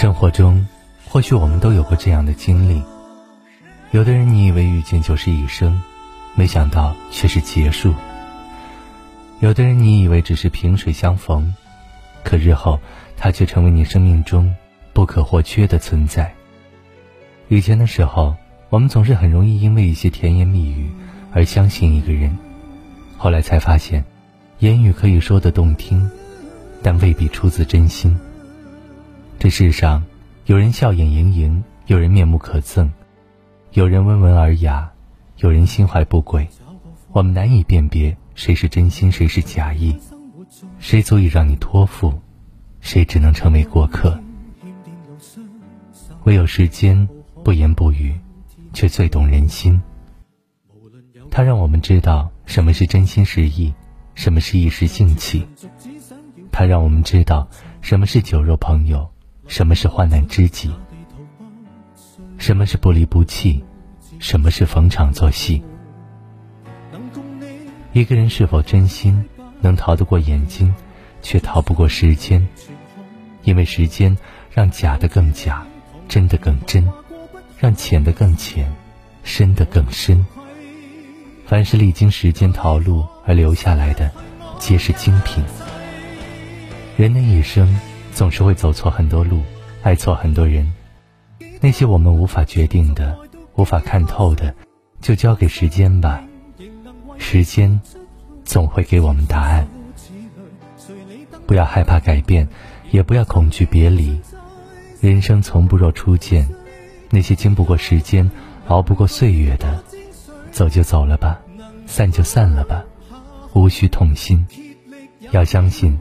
生活中，或许我们都有过这样的经历：有的人你以为遇见就是一生，没想到却是结束；有的人你以为只是萍水相逢，可日后他却成为你生命中不可或缺的存在。以前的时候，我们总是很容易因为一些甜言蜜语而相信一个人，后来才发现，言语可以说得动听，但未必出自真心。这世上，有人笑眼盈盈，有人面目可憎，有人温文尔雅，有人心怀不轨。我们难以辨别谁是真心，谁是假意，谁足以让你托付，谁只能成为过客。唯有时间不言不语，却最懂人心。它让我们知道什么是真心实意，什么是一时兴起。它让我们知道什么是酒肉朋友。什么是患难知己？什么是不离不弃？什么是逢场作戏？一个人是否真心，能逃得过眼睛，却逃不过时间。因为时间让假的更假，真的更真，让浅的更浅，深的更深。凡是历经时间淘路而留下来的，皆是精品。人的一生。总是会走错很多路，爱错很多人。那些我们无法决定的、无法看透的，就交给时间吧。时间总会给我们答案。不要害怕改变，也不要恐惧别离。人生从不若初见。那些经不过时间、熬不过岁月的，走就走了吧，散就散了吧，无需痛心。要相信，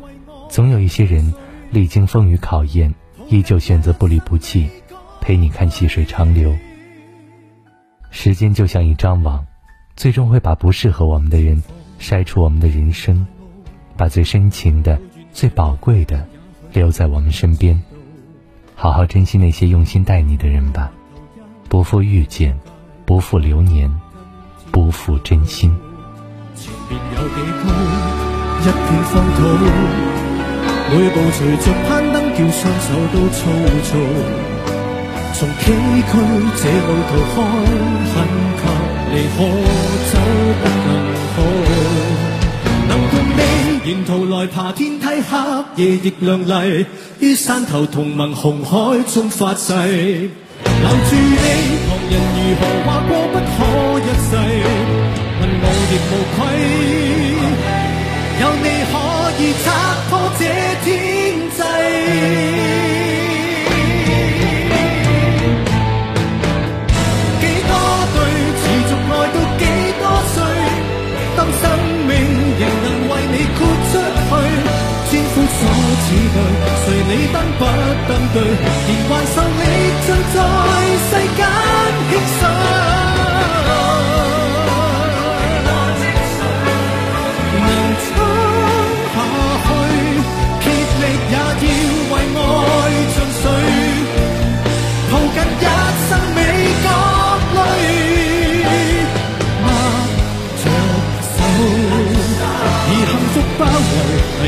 总有一些人。历经风雨考验，依旧选择不离不弃，陪你看细水长流。时间就像一张网，最终会把不适合我们的人筛出我们的人生，把最深情的、最宝贵的留在我们身边。好好珍惜那些用心待你的人吧，不负遇见，不负流年，不负真心。前面有几高，一片荒土。每步随着攀登，叫双手都粗糙。从崎岖这路途看，很及离可走不能好。能共你沿途来爬天梯，黑夜亦亮丽。于山头同盟红海中发誓，留住你，旁人如何话过不可一世，问我亦无愧，誰你登不登对，连还受力尽在世间轻伤。能撑下去，竭力也要为爱尽瘁，抱紧一生美角泪，握着手，以幸福包围，迷